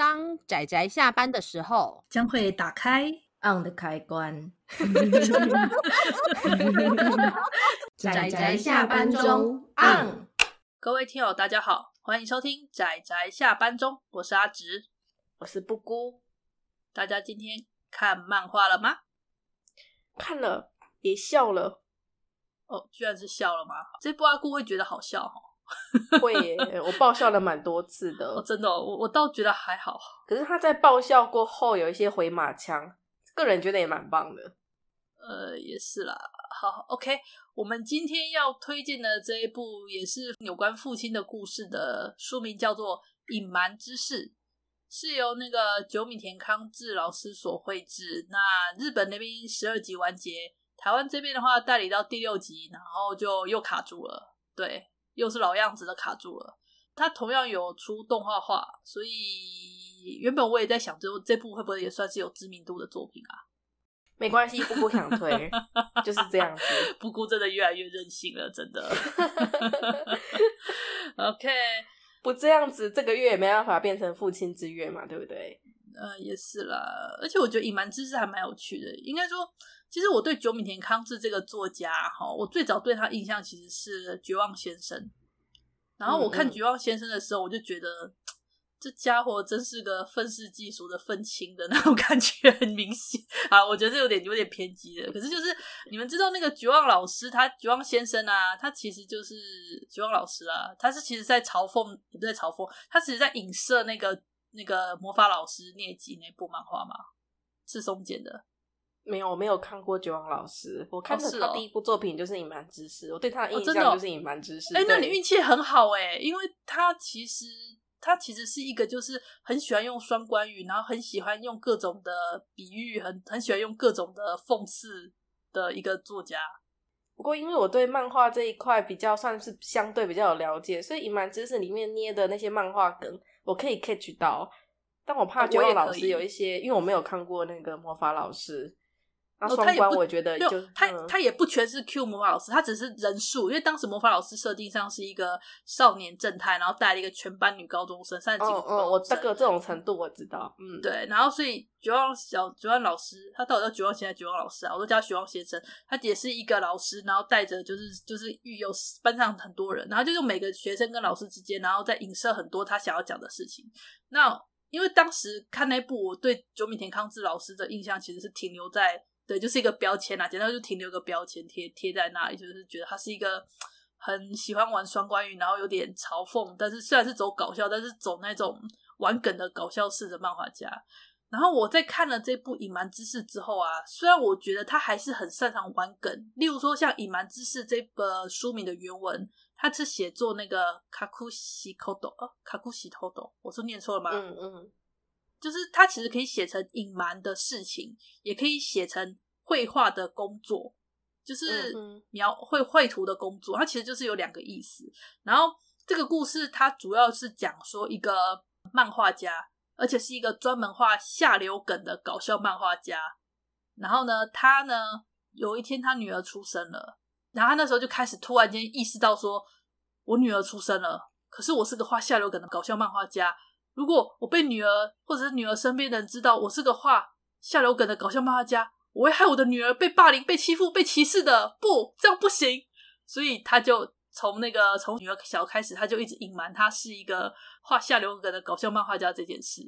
当仔仔下班的时候，将会打开 on 的开关。仔仔下班中 on。各位听友，大家好，欢迎收听仔仔下班中，我是阿直，我是布姑。大家今天看漫画了吗？看了，也笑了。哦，居然是笑了吗？这布阿姑会觉得好笑哈。会耶，我爆笑了蛮多次的。哦、真的、哦，我我倒觉得还好。可是他在爆笑过后有一些回马枪，个人觉得也蛮棒的。呃，也是啦。好，OK，我们今天要推荐的这一部也是有关父亲的故事的书名叫做《隐瞒之事》，是由那个久米田康治老师所绘制。那日本那边十二集完结，台湾这边的话代理到第六集，然后就又卡住了。对。又是老样子的卡住了。他同样有出动画化，所以原本我也在想，这这部会不会也算是有知名度的作品啊？没关系，布姑想推，就是这样子。布姑真的越来越任性了，真的。OK，不这样子，这个月也没办法变成父亲之月嘛，对不对？呃，也是啦。而且我觉得隐瞒知识还蛮有趣的。应该说，其实我对久米田康治这个作家哈，我最早对他印象其实是《绝望先生》。然后我看《绝望先生》的时候，我就觉得、这家伙真是个愤世嫉俗的愤青的 那种感觉很明显啊！我觉得这有点有点偏激的。可是就是你们知道那个绝望老师，他绝望先生啊，他其实就是绝望老师啊，他是其实在嘲讽，也不在嘲讽，他其实在影射那个那个魔法老师聂吉那部漫画嘛，是松简的。没有，我没有看过《绝望老师》，我看的他第一部作品就是《隐瞒知识》，哦，我对他的印象就是《隐瞒知识》。哎、那你运气很好哎，因为他其实他其实是一个就是很喜欢用双关语，然后很喜欢用各种的比喻，很很喜欢用各种的讽刺的一个作家。不过，因为我对漫画这一块比较算是相对比较有了解，所以《隐瞒知识》里面捏的那些漫画梗，我可以 catch 到。但我怕《绝望老师》有一些，哦，因为我没有看过那个魔法老师。那双关我觉得就、哦、他也不，他他也不全是 Q 魔法老师，他只是人数，因为当时魔法老师设定上是一个少年正太，然后带了一个全班女高中生，三十几个高中生。哦哦，我这个这种程度我知道，嗯，对。然后所以绝望小绝望老师，他到底叫绝望现在绝望老师啊？我都叫绝望先生。他也是一个老师，然后带着就是就是育有班上很多人，然后就用每个学生跟老师之间，然后再影射很多他想要讲的事情。那因为当时看那部，我对久米田康治老师的印象其实是停留在。对，就是一个标签啦，简单就停留个标签贴贴在那里，就是觉得他是一个很喜欢玩双关语，然后有点嘲讽，但是虽然是走搞笑，但是走那种玩梗的搞笑式的漫画家。然后我在看了这部《隐瞒之事》之后啊，虽然我觉得他还是很擅长玩梗，例如说像《隐瞒之事》这个书名的原文，他是写作那个卡库西口斗，卡库西偷斗，我说念错了吗？嗯嗯。就是它其实可以写成隐瞒的事情，也可以写成绘画的工作，就是描绘绘图的工作。它其实就是有两个意思。然后这个故事它主要是讲说一个漫画家，而且是一个专门画下流梗的搞笑漫画家。然后呢，他呢有一天他女儿出生了，然后他那时候就开始突然间意识到说，我女儿出生了，可是我是个画下流梗的搞笑漫画家。如果我被女儿或者是女儿身边的人知道我是个画下流梗的搞笑漫画家，我会害我的女儿被霸凌、被欺负、被歧视的。不，这样不行。所以他就从那个从女儿小开始，他就一直隐瞒他是一个画下流梗的搞笑漫画家这件事。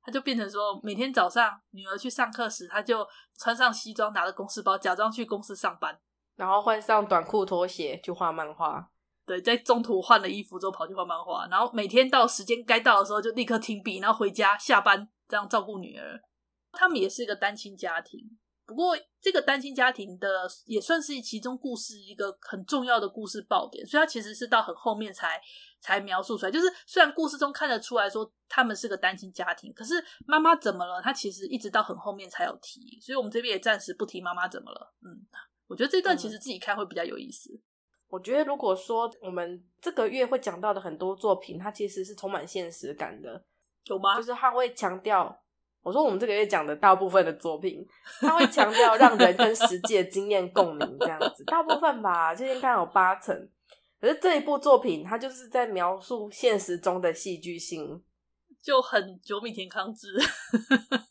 他就变成说，每天早上女儿去上课时，他就穿上西装，拿着公事包，假装去公司上班，然后换上短裤拖鞋去画漫画。对，在中途换了衣服之后跑去画漫画，然后每天到时间该到的时候就立刻停笔，然后回家下班，这样照顾女儿。他们也是一个单亲家庭，不过这个单亲家庭的也算是其中故事一个很重要的故事爆点，所以他其实是到很后面才才描述出来。就是虽然故事中看得出来说他们是个单亲家庭，可是妈妈怎么了？他其实一直到很后面才有提，所以我们这边也暂时不提妈妈怎么了。嗯，我觉得这段其实自己看会比较有意思。嗯我觉得，如果说我们这个月会讲到的很多作品，它其实是充满现实感的，有吗？就是它会强调，我说我们这个月讲的大部分的作品，它会强调让人跟实际的经验共鸣，这样子，大部分吧，就应该有八成。可是这一部作品，它就是在描述现实中的戏剧性，就很久米田康之。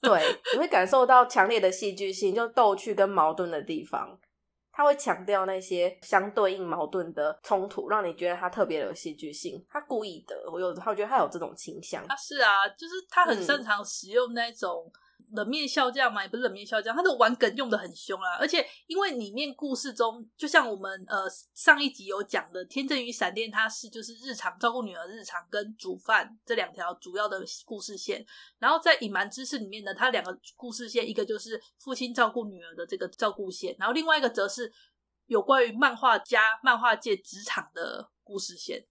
对，你会感受到强烈的戏剧性，就逗趣跟矛盾的地方。他会强调那些相对应矛盾的冲突，让你觉得他特别有戏剧性。他故意的，我有他觉得他有这种倾向。啊是啊，就是他很擅长使用那种。冷面笑匠嘛，也不是冷面笑匠，他的玩梗用得很凶啊！而且因为里面故事中，就像我们呃上一集有讲的，天真与闪电，它是就是日常照顾女儿日常跟煮饭这两条主要的故事线。然后在隐瞒知识里面呢，它两个故事线，一个就是父亲照顾女儿的这个照顾线，然后另外一个则是有关于漫画家、漫画界职场的故事线。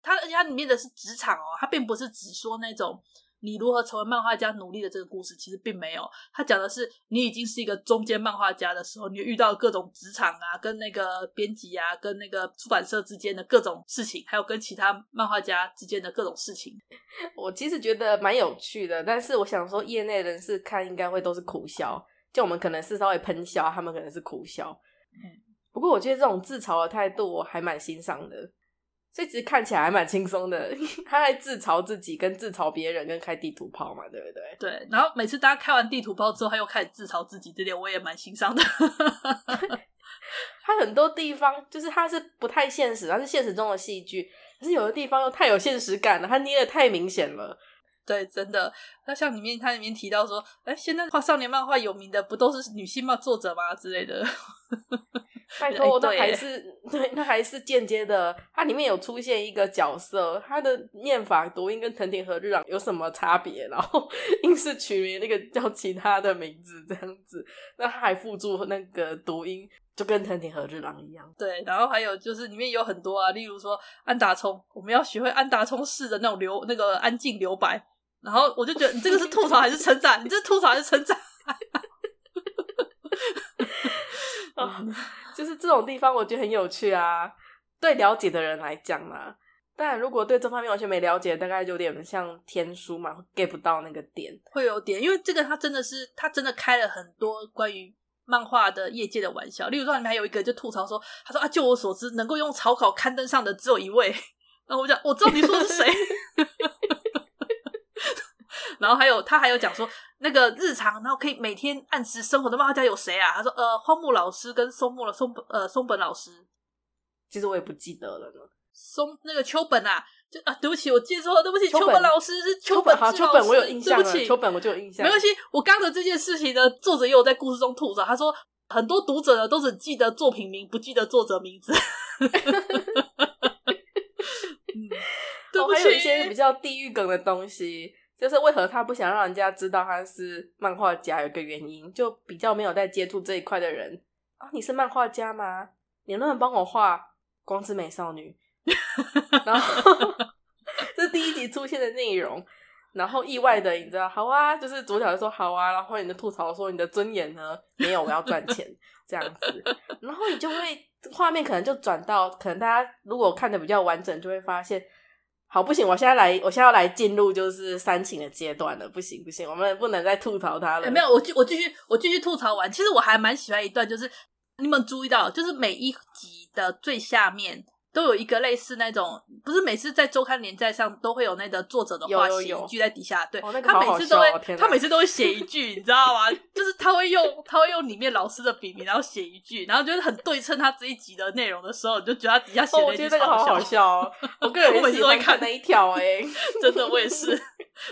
它而且它里面的是职场哦，它并不是只说那种。你如何成为漫画家努力的这个故事，其实并没有。他讲的是你已经是一个中间漫画家的时候，你遇到各种职场啊，跟那个编辑啊，跟那个出版社之间的各种事情，还有跟其他漫画家之间的各种事情。我其实觉得蛮有趣的，但是我想说，业内人士看应该会都是苦笑，就我们可能是稍微喷笑，他们可能是苦笑。嗯，不过我觉得这种自嘲的态度，我还蛮欣赏的。这其实看起来还蛮轻松的，他在自嘲自己，跟自嘲别人，跟开地图炮嘛，对不对？对。然后每次大家开完地图炮之后，他又开始自嘲自己，这点我也蛮欣赏的。他很多地方就是他是不太现实，他是现实中的戏剧，可是有的地方又太有现实感了，他捏的太明显了。对，真的。那像里面它里面提到说，哎，现在画少年漫画有名的不都是女性漫作者吗？之类的。拜托，那还是对，那还是间接的。它里面有出现一个角色，他的念法、读音跟藤田和日朗有什么差别？然后 硬是取名那个叫其他的名字这样子。那他还附注那个读音，就跟藤田和日郎一样。对，然后还有就是里面有很多啊，例如说安达充，我们要学会安达充式的那种留那个安静留白。然后我就觉得你这个是吐槽还是称赞？你这是吐槽还是称赞？就是这种地方，我觉得很有趣啊。对了解的人来讲嘛，但如果对这方面完全没了解，大概就有点像天书嘛，get 不到那个点，会有点。因为这个他真的是，他真的开了很多关于漫画的业界的玩笑。例如说，里面还有一个就吐槽说，他说啊，就我所知，能够用草稿刊登上的只有一位。然后我讲，我知道你说的是谁。然后还有他还有讲说。那个日常，然后可以每天按时生活的漫画家有谁啊？他说：呃，荒木老师跟松木了松本呃松本老师。其实我也不记得了呢。松那个秋本啊，就啊，对不起，我记错了，对不起，秋本老师是秋本好，秋本我有印象，对不起，秋本我就有印象。没关系，我刚的这件事情呢，作者也有在故事中吐槽，他说很多读者呢都只记得作品名，不记得作者名字。嗯，对不起，还有一些比较地狱梗的东西。就是为何他不想让人家知道他是漫画家，有个原因，就比较没有在接触这一块的人啊。你是漫画家吗？你能不能帮我画光之美少女？然后这是第一集出现的内容。然后意外的，你知道，好啊，就是主角就说好啊，然后你的吐槽说你的尊严呢？没有，我要赚钱这样子。然后你就会画面可能就转到，可能大家如果看的比较完整，就会发现。好，不行，我现在来，我现在要来进入就是煽情的阶段了。不行，不行，我们不能再吐槽他了。没有，我继我继续，我继续吐槽完。其实我还蛮喜欢一段，就是你们注意到，就是每一集的最下面。都有一个类似那种，不是每次在周刊连载上都会有那个作者的话写一句在底下，对、哦那个好好，他每次都会，哦、他每次都会写一句，你知道吗？就是他会用他会用里面老师的笔名，然后写一句，然后就是很对称他这一集的内容的时候，你就觉得他底下写的一句超好笑，哦、好好笑哦。我个人我每次都会看那一条，哎，真的我也是，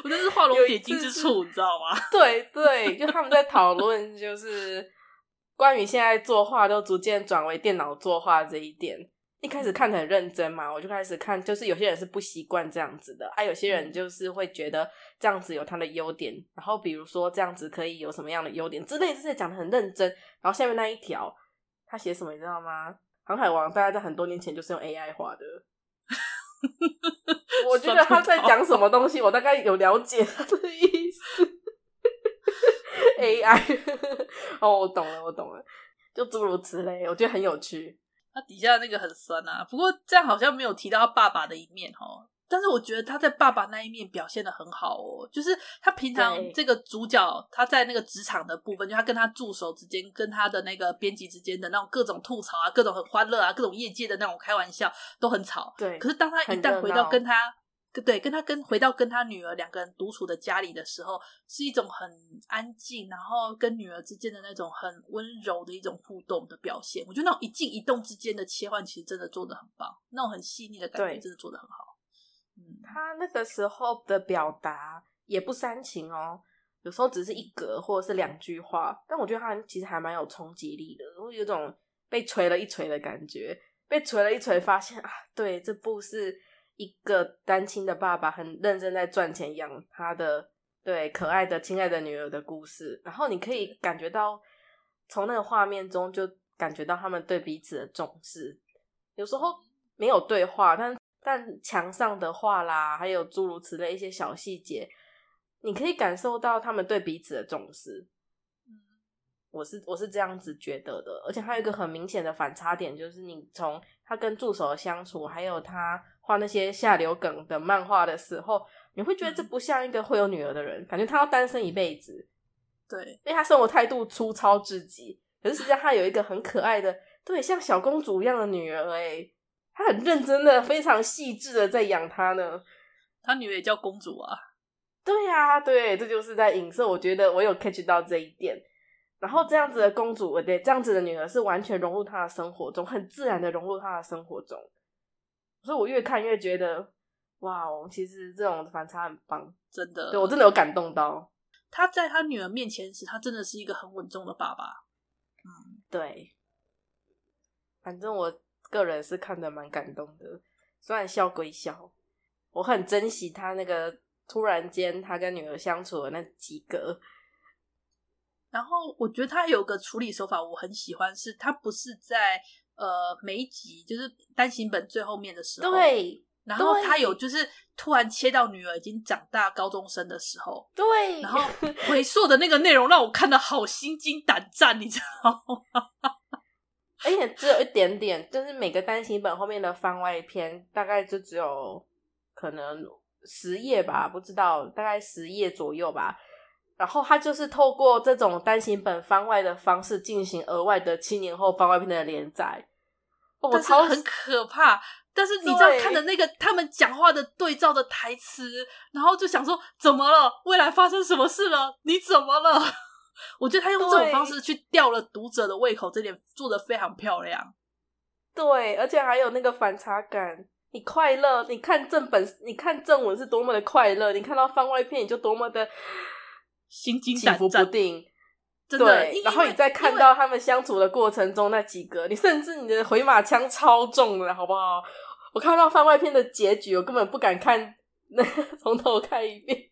我真是画龙点睛之处，你知道吗？对对，就他们在讨论就是关于现在作画都逐渐转为电脑作画这一点。一开始看得很认真嘛，我就开始看，就是有些人是不习惯这样子的，啊，有些人就是会觉得这样子有他的优点，然后比如说这样子可以有什么样的优点之类，这些讲的很认真。然后下面那一条，他写什么你知道吗？航海王大概在很多年前就是用 AI 画的，我觉得他在讲什么东西，我大概有了解他的意思。AI，哦，我懂了，我懂了，就诸如此类，我觉得很有趣。他底下那个很酸啊，不过这样好像没有提到他爸爸的一面哦。但是我觉得他在爸爸那一面表现的很好哦，就是他平常这个主角他在那个职场的部分，就他跟他助手之间、跟他的那个编辑之间的那种各种吐槽啊、各种很欢乐啊、各种业界的那种开玩笑都很吵。对，可是当他一旦回到跟他对，跟他跟回到跟他女儿两个人独处的家里的时候，是一种很安静，然后跟女儿之间的那种很温柔的一种互动的表现。我觉得那种一静一动之间的切换，其实真的做的很棒，那种很细腻的感觉，真的做的很好。嗯，他那个时候的表达也不煽情哦，有时候只是一格或者是两句话，但我觉得他其实还蛮有冲击力的，我有种被锤了一锤的感觉，被锤了一锤，发现啊，对，这部是。一个单亲的爸爸很认真在赚钱养他的对可爱的亲爱的女儿的故事，然后你可以感觉到从那个画面中就感觉到他们对彼此的重视。有时候没有对话，但但墙上的画啦，还有诸如此类一些小细节，你可以感受到他们对彼此的重视。我是我是这样子觉得的，而且还有一个很明显的反差点，就是你从他跟助手的相处，还有他。画那些下流梗的漫画的时候，你会觉得这不像一个会有女儿的人，感觉他要单身一辈子。对，因为他生活态度粗糙至极。可是实际上他有一个很可爱的，对，像小公主一样的女儿。哎，他很认真的、非常细致的在养她呢。他女儿也叫公主啊。对呀、啊，对，这就是在影射。我觉得我有 catch 到这一点。然后这样子的公主，对，这样子的女儿是完全融入她的生活中，很自然的融入她的生活中。所以我越看越觉得，哇哦，其实这种反差很棒，真的，对我真的有感动到。他在他女儿面前时，他真的是一个很稳重的爸爸。嗯，对。反正我个人是看得蛮感动的，虽然笑归笑，我很珍惜他那个突然间他跟女儿相处的那几个。然后我觉得他有个处理手法我很喜欢，是他不是在。呃，每一集就是单行本最后面的时候，对，然后他有就是突然切到女儿已经长大高中生的时候，对，然后回溯的那个内容让我看得好心惊胆战，你知道吗？而且只有一点点，就是每个单行本后面的番外篇大概就只有可能十页吧，不知道大概十页左右吧。然后他就是透过这种单行本番外的方式进行额外的七年后番外篇的连载，我操，很可怕。但是你知道看的那个他们讲话的对照的台词，然后就想说怎么了？未来发生什么事了？你怎么了？我觉得他用这种方式去吊了读者的胃口，这点做的非常漂亮。对，而且还有那个反差感。你快乐，你看正本，你看正文是多么的快乐，你看到番外篇你就多么的。心惊胆伏不定，对。然后你在看到他们相处的过程中，那几个，你甚至你的回马枪超重了，好不好？我看到番外篇的结局，我根本不敢看，那从头看一遍。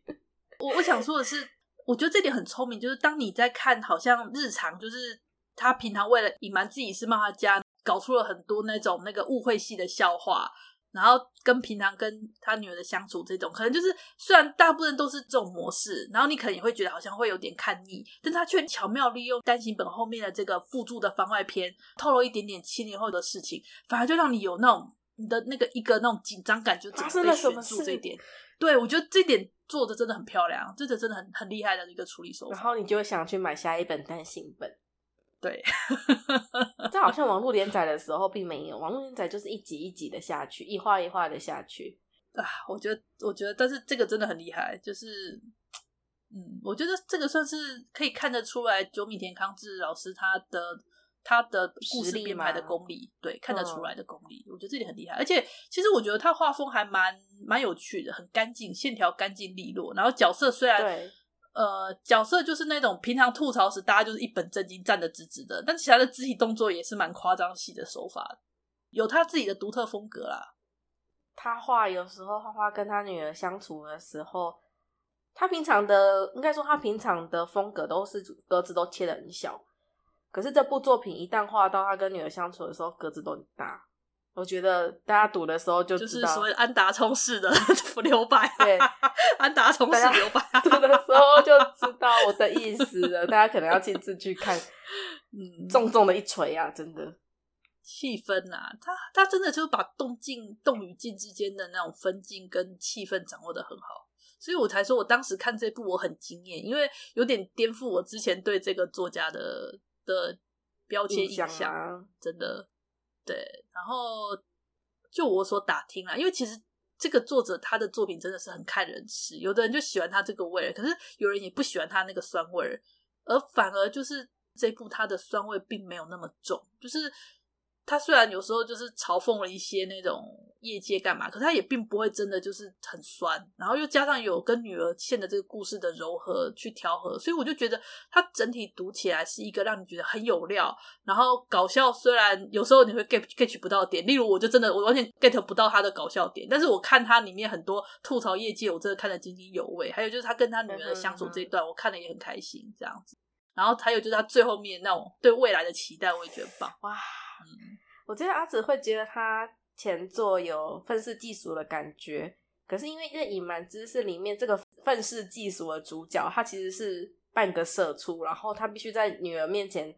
我我想说的是，我觉得这点很聪明，就是当你在看，好像日常，就是他平常为了隐瞒自己是漫画家，搞出了很多那种那个误会系的笑话。然后跟平常跟他女儿的相处，这种可能就是虽然大部分都是这种模式，然后你可能也会觉得好像会有点看腻，但他却巧妙利用单行本后面的这个附注的番外篇，透露一点点七年后的事情，反而就让你有那种你的那个一个那种紧张感，就整个被悬住这一点。对，我觉得这点做的真的很漂亮，这个真的很很厉害的一个处理手法。然后你就会想去买下一本单行本。对，这好像网络连载的时候并没有，网络连载就是一集一集的下去，一画一画的下去啊。我觉得，我觉得，但是这个真的很厉害，就是，嗯，我觉得这个算是可以看得出来，九米田康治老师他的他的故事编排的功力，对，看得出来的功力，嗯、我觉得这点很厉害。而且，其实我觉得他画风还蛮蛮有趣的，很干净，线条干净利落，然后角色虽然对。呃，角色就是那种平常吐槽时，大家就是一本正经站得直直的，但其他的肢体动作也是蛮夸张戏的手法，有他自己的独特风格啦。他画有时候画画跟他女儿相处的时候，他平常的应该说他平常的风格都是格子都切的很小，可是这部作品一旦画到他跟女儿相处的时候，格子都很大。我觉得大家赌的时候就知道，就是所谓安达充式的 留白，对，安达充式留白，赌的时候就知道我的意思了。大家可能要亲自去看，嗯，重重的一锤啊，真的。气氛啊，他他真的就是把动静动与静之间的那种分镜跟气氛掌握的很好，所以我才说我当时看这部我很惊艳，因为有点颠覆我之前对这个作家的的标签印象，啊，真的。对，然后就我所打听啦，因为其实这个作者他的作品真的是很看人吃，有的人就喜欢他这个味儿，可是有人也不喜欢他那个酸味儿，而反而就是这部他的酸味并没有那么重，就是。他虽然有时候就是嘲讽了一些那种业界干嘛，可是他也并不会真的就是很酸，然后又加上有跟女儿线的这个故事的柔和去调和，所以我就觉得他整体读起来是一个让你觉得很有料，然后搞笑。虽然有时候你会 get get 不到点，例如我就真的我完全 get 不到他的搞笑点，但是我看他里面很多吐槽业界，我真的看得津津有味。还有就是他跟他女儿的相处这一段，我看得也很开心，这样子。然后还有就是他最后面那种对未来的期待，我也觉得棒哇。嗯，我觉得阿紫会觉得他前作有愤世嫉俗的感觉，可是因为这《隐瞒知识》里面这个愤世嫉俗的主角，他其实是半个社畜，然后他必须在女儿面前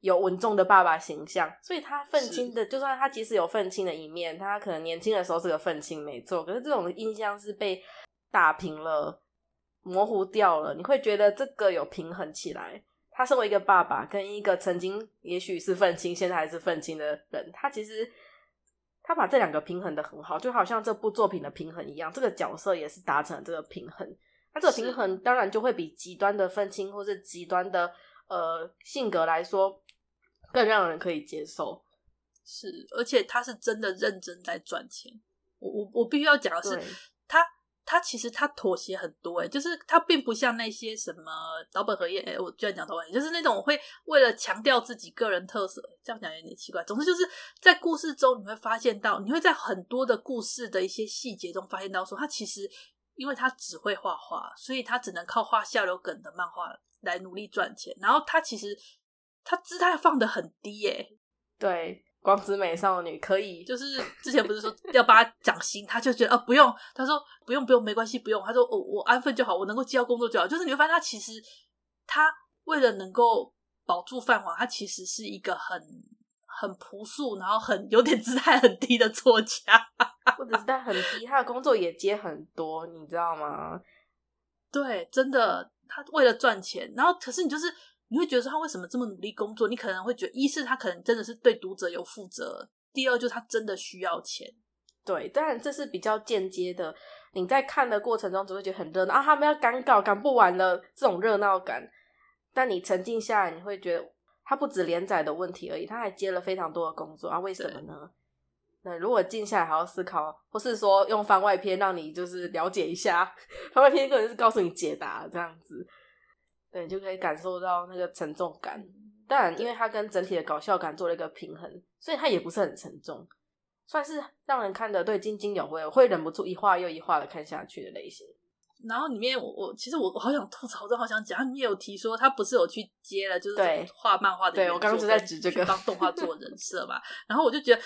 有稳重的爸爸形象，所以他愤青的，就算他即使有愤青的一面，他可能年轻的时候是个愤青没错，可是这种印象是被打平了、模糊掉了，你会觉得这个有平衡起来。他身为一个爸爸，跟一个曾经也许是愤青，现在还是愤青的人，他其实他把这两个平衡的很好，就好像这部作品的平衡一样，这个角色也是达成了这个平衡。那这个平衡当然就会比极端的愤青或是极端的呃性格来说更让人可以接受。是，而且他是真的认真在赚钱。我我我必须要讲的是他。其实他妥协很多哎，就是他并不像那些什么岛本和彦哎，我居然讲岛本，就是那种会为了强调自己个人特色，这样讲有点奇怪。总之就是在故事中你会发现到，你会在很多的故事的一些细节中发现到，说他其实因为他只会画画，所以他只能靠画下流梗的漫画来努力赚钱。然后他其实他姿态放得很低哎，对。光之美少女可以，就是之前不是说要帮他讲薪，他就觉得啊不用，他说不用不用没关系不用，他说我我安分就好，我能够接到工作就好。就是你会发现他其实他为了能够保住饭碗，他其实是一个很很朴素，然后很有点姿态很低的作家，或者是他很低，他的工作也接很多，你知道吗？对，真的，他为了赚钱，然后可是你就是。你会觉得说他为什么这么努力工作？你可能会觉得，一是他可能真的是对读者有负责；第二就是他真的需要钱。对，当然这是比较间接的。你在看的过程中只会觉得很热闹啊，他们要赶稿赶不完了这种热闹感。但你沉浸下来，你会觉得他不止连载的问题而已，他还接了非常多的工作啊。为什么呢？那如果静下来好好思考，或是说用番外篇让你就是了解一下，番外篇可能是告诉你解答这样子。对，就可以感受到那个沉重感。但因为它跟整体的搞笑感做了一个平衡，所以它也不是很沉重，算是让人看的对津津有味，我会忍不住一话又一话的看下去的类型。然后里面我我其实我我好想吐槽，我好想讲，他里面有提说他不是有去接了，就是画漫画的，对，我刚刚就在指这个帮动画做 人设嘛。然后我就觉得，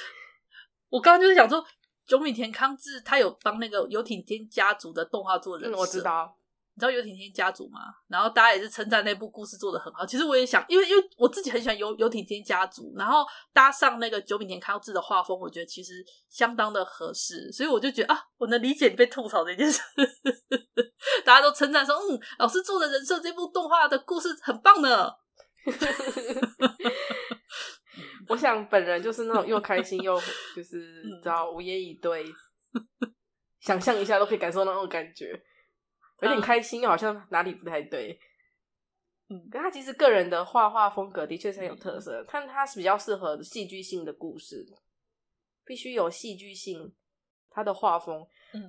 我刚刚就是想说，久米田康治他有帮那个游艇天家族的动画做人设，嗯，我知道。你知道游艇天家族吗？然后大家也是称赞那部故事做的很好。其实我也想，因为因为我自己很喜欢游游艇天家族，然后搭上那个九品田康治的画风，我觉得其实相当的合适。所以我就觉得啊，我能理解你被吐槽这件事。大家都称赞说，嗯，老师做的人设这部动画的故事很棒呢。我想本人就是那种又开心又 就是你知道无言以对，想象一下都可以感受到那种感觉。有点开心，好像哪里不太对。嗯，可他其实个人的画画风格的确是很有特色，但他是比较适合戏剧性的故事，必须有戏剧性，他的画风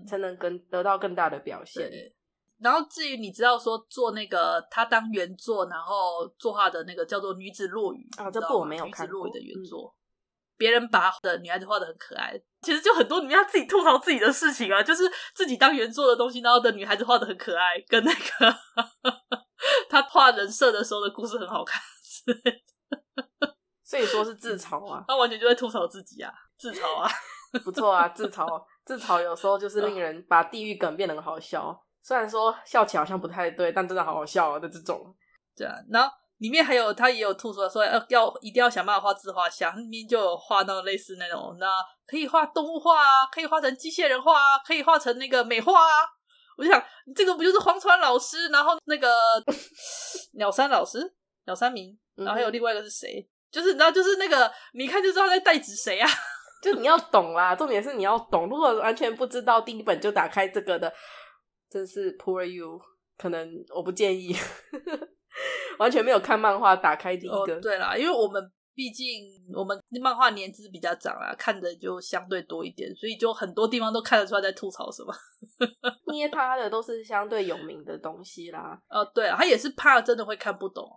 才能更得到更大的表现。嗯、然后至于你知道说做那个他当原作，然后作画的那个叫做女子落雨啊，这部我没有看过。女子落雨的原作。嗯别人把的女孩子画的很可爱，其实就很多里面他自己吐槽自己的事情啊，就是自己当原作的东西，然后的女孩子画的很可爱，跟那个 他画人设的时候的故事很好看，所以说是自嘲啊，他完全就在吐槽自己啊，自嘲啊，不错啊，自嘲，自嘲有时候就是令人把地狱梗变得很好笑，虽然说笑起来好像不太对，但真的好好笑啊的这种，对啊，然后。里面还有他也有吐出来说要要一定要想办法画自画像，里面就有画到类似那种，那可以画动物画啊，可以画成机械人画啊，可以画成那个美画啊。我就想，这个不就是荒川老师，然后那个 鸟山老师，鸟山明，然后还有另外一个是谁？就是你知道，就是那个你一看就知道在代指谁啊？就你要懂啦，重点是你要懂。如果完全不知道，第一本就打开这个的，真是 poor you。可能我不建议，完全没有看漫画，打开第一个。哦、对啦，因为我们毕竟我们漫画年资比较长啦，看的就相对多一点，所以就很多地方都看得出来在吐槽什么。捏他的都是相对有名的东西啦。哦，对啊，他也是怕真的会看不懂。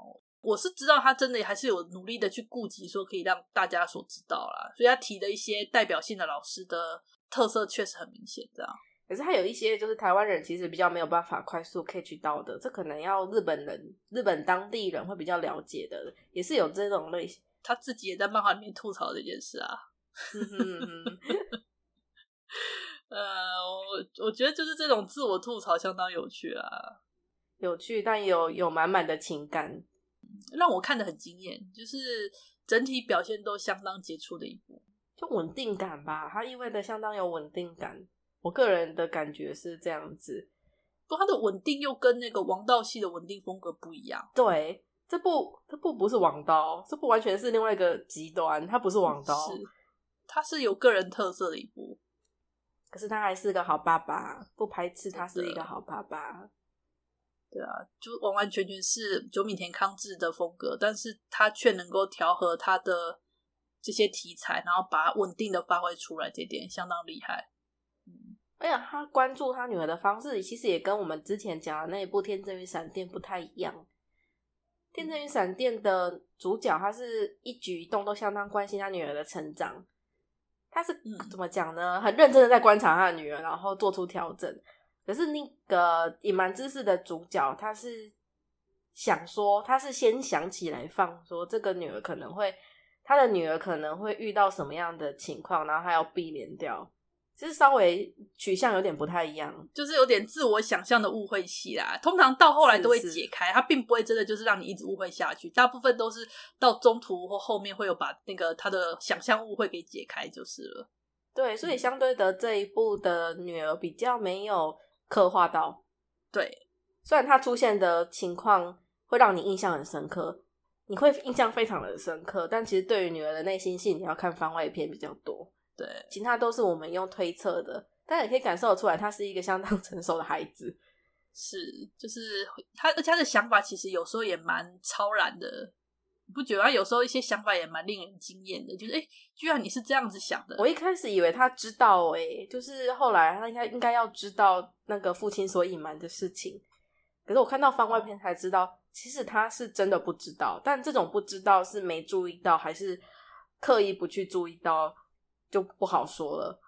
我是知道他真的还是有努力的去顾及，说可以让大家所知道啦。所以他提的一些代表性的老师的特色确实很明显，这样。可是还有一些就是台湾人其实比较没有办法快速 catch 到的，这可能要日本人、日本当地人会比较了解的，也是有这种类型。他自己也在漫画里面吐槽这件事啊。呃，我我觉得就是这种自我吐槽相当有趣啊，有趣，但有有满满的情感。让我看得很惊艳，就是整体表现都相当杰出的一部，就稳定感吧，它意味着相当有稳定感。我个人的感觉是这样子，不过它的稳定又跟那个王道系的稳定风格不一样。对，这部这部不是王道，这部完全是另外一个极端，它不是王道，是它是有个人特色的一部，可是他还是个好爸爸，不排斥他是一个好爸爸。对啊，就完完全全是久米田康治的风格，但是他却能够调和他的这些题材，然后把它稳定的发挥出来，这点相当厉害。他关注他女儿的方式，其实也跟我们之前讲的那一部《天真与闪电》不太一样。《天真与闪电》的主角，他是一举一动都相当关心他女儿的成长，他是怎么讲呢？很认真的在观察他的女儿，然后做出调整。可是那个隐瞒知识的主角，他是想说，他是先想起来放说，这个女儿可能会，他的女儿可能会遇到什么样的情况，然后他要避免掉，其实稍微取向有点不太一样，就是有点自我想象的误会戏啦。通常到后来都会解开，它并不会真的就是让你一直误会下去，大部分都是到中途或后面会有把那个他的想象误会给解开就是了。对，所以相对的这一部的女儿比较没有。刻画到，对，虽然她出现的情况会让你印象很深刻，你会印象非常的深刻，但其实对于女儿的内心戏，你要看番外篇比较多。对，其他都是我们用推测的，但也可以感受得出来，他是一个相当成熟的孩子。是，就是他，而且他的想法其实有时候也蛮超然的。不觉得他有时候一些想法也蛮令人惊艳的，就是哎、欸，居然你是这样子想的。我一开始以为他知道、欸，哎，就是后来他应该应该要知道那个父亲所隐瞒的事情。可是我看到番外篇才知道，其实他是真的不知道。但这种不知道是没注意到，还是刻意不去注意到，就不好说了。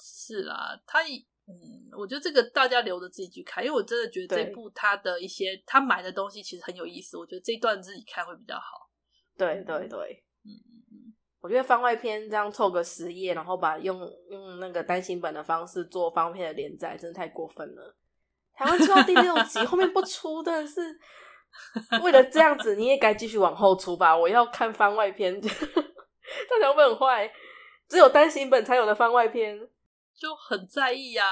是啦，他一。嗯，我觉得这个大家留着自己去看，因为我真的觉得这部他的一些他买的东西其实很有意思。我觉得这一段自己看会比较好。对对对，嗯嗯嗯，我觉得番外篇这样凑个十页，然后把用用那个单行本的方式做番外篇的连载，真的太过分了。台湾出到第六集，后面不出，真的是为了这样子，你也该继续往后出吧。我要看番外篇，大家会很坏，只有单行本才有的番外篇。就很在意啊，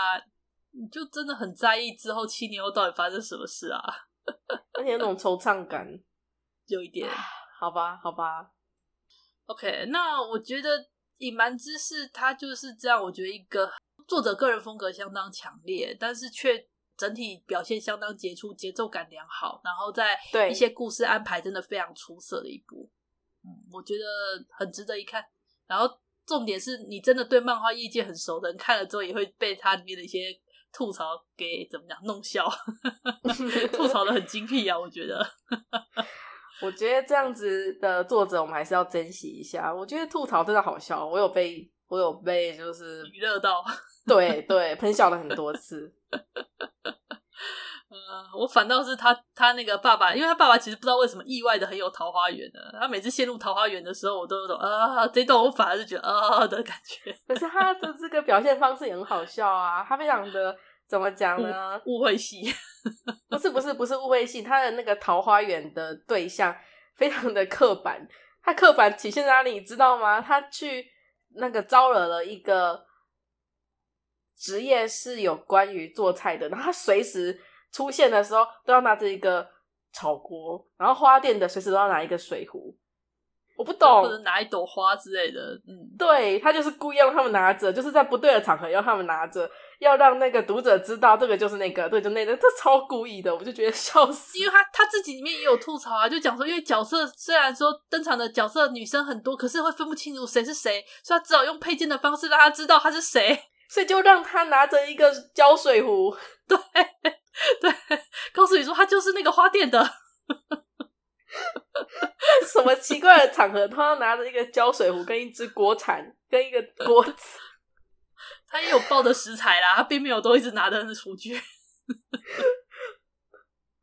你就真的很在意之后七年后到底发生什么事啊？而且有种惆怅感，有一点。好吧，好吧。OK，那我觉得《隐瞒之事》它就是这样。我觉得一个作者个人风格相当强烈，但是却整体表现相当杰出，节奏感良好，然后在一些故事安排真的非常出色的一部。嗯，我觉得很值得一看。然后。重点是你真的对漫画业界很熟的人，看了之后也会被它里面的一些吐槽给怎么讲弄笑，吐槽的很精辟啊！我觉得，我觉得这样子的作者我们还是要珍惜一下。我觉得吐槽真的好笑，我有被我有被就是娱乐到，对对，喷笑了很多次。呃，我反倒是他，他那个爸爸，因为他爸爸其实不知道为什么意外的很有桃花源的。他每次陷入桃花源的时候，我都有种啊，这段我反而是觉得啊的感觉。可是他的这个表现方式也很好笑啊，他非常的怎么讲呢？误会戏，不是不是不是误会戏，他的那个桃花源的对象非常的刻板。他刻板体现在哪里，你知道吗？他去那个招惹了一个职业是有关于做菜的，然后他随时。出现的时候都要拿着一个炒锅，然后花店的随时都要拿一个水壶，我不懂，或者拿一朵花之类的。嗯，对，他就是故意让他们拿着，就是在不对的场合要他们拿着，要让那个读者知道这个就是那个，对，就那个，这超故意的，我就觉得笑死。因为他他自己里面也有吐槽啊，就讲说，因为角色虽然说登场的角色女生很多，可是会分不清楚谁是谁，所以他只好用配件的方式让他知道他是谁，所以就让他拿着一个胶水壶，对 对，告诉你说他就是那个花店的。什么奇怪的场合，他要拿着一个胶水壶跟一只锅铲跟一个锅 子，他也有抱的食材啦，他并没有都一直拿着那厨具。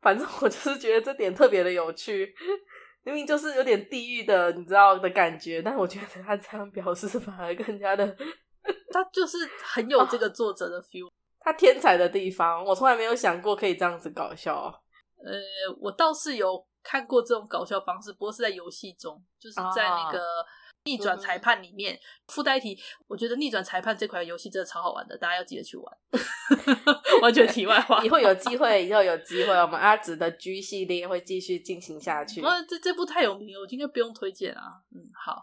反正我就是觉得这点特别的有趣，明明就是有点地狱的，你知道的感觉，但我觉得他这样表示反而更加的，他就是很有这个作者的 feel，他天才的地方，我从来没有想过可以这样子搞笑。呃，我倒是有。看过这种搞笑方式，不过是在游戏中，就是在那个逆转裁判里面。附带一提，我觉得逆转裁判这款游戏真的超好玩的，大家要记得去玩。完全题外话，以后有机会，以后有机会，我们阿紫的 G 系列会继续进行下去。那这这部太有名了，我今天不用推荐啊。嗯，好。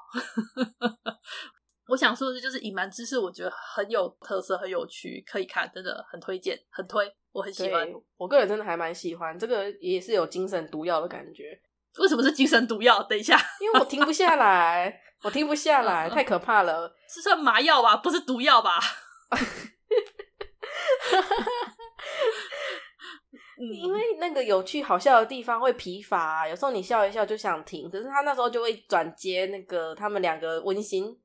我想说的是，就是隐瞒知识，我觉得很有特色，很有趣，可以看，真的很推荐，很推。我很喜欢，我个人真的还蛮喜欢这个，也是有精神毒药的感觉。为什么是精神毒药？等一下，因为我停不下来，我停不下来，太可怕了。是算麻药吧？不是毒药吧？因为那个有趣好笑的地方会疲乏啊，有时候你笑一笑就想停，可是他那时候就会转接那个他们两个温馨。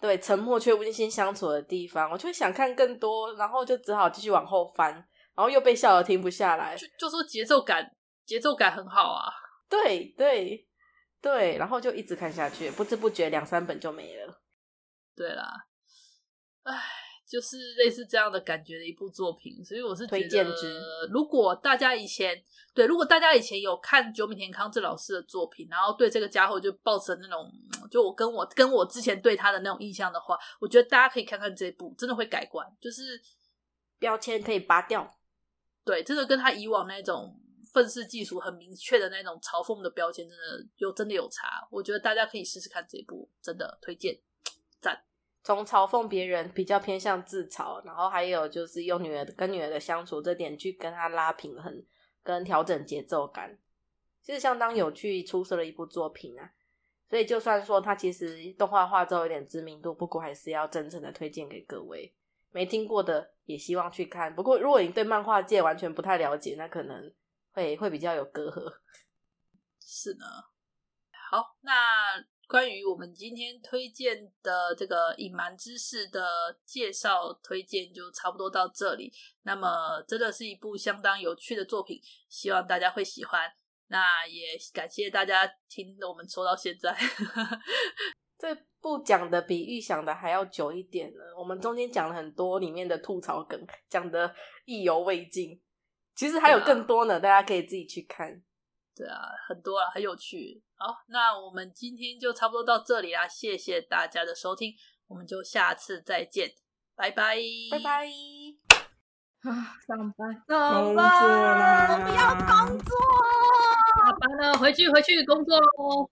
对，沉默却温馨相处的地方，我就会想看更多，然后就只好继续往后翻，然后又被笑得停不下来。就就说节奏感，节奏感很好啊。对对对，然后就一直看下去，不知不觉两三本就没了。对啦，唉。就是类似这样的感觉的一部作品，所以我是推荐之，如果大家以前对，如果大家以前有看久米田康治老师的作品，然后对这个家伙就抱持那种，就我跟我跟我之前对他的那种印象的话，我觉得大家可以看看这一部，真的会改观，就是标签可以拔掉，对，真的跟他以往那种愤世嫉俗很明确的那种嘲讽的标签，真的有真的有差，我觉得大家可以试试看这一部，真的推荐，赞。从嘲讽别人比较偏向自嘲，然后还有就是用女儿跟女儿的相处这点去跟她拉平衡，跟调整节奏感，其实相当有趣出色的一部作品啊。所以就算说它其实动画化之后有点知名度，不过还是要真诚的推荐给各位。没听过的也希望去看。不过如果你对漫画界完全不太了解，那可能会会比较有隔阂。是呢。好，那。关于我们今天推荐的这个隐瞒知识的介绍推荐就差不多到这里。那么真的是一部相当有趣的作品，希望大家会喜欢。那也感谢大家听我们说到现在。这部讲的比预想的还要久一点呢。我们中间讲了很多里面的吐槽梗，讲的意犹未尽。其实还有更多呢，啊、大家可以自己去看。对啊，很多啊，很有趣。好，那我们今天就差不多到这里啦，谢谢大家的收听，我们就下次再见，拜拜，拜拜。啊，上班，上班，我不要工作，下班了，回去，回去工作喽。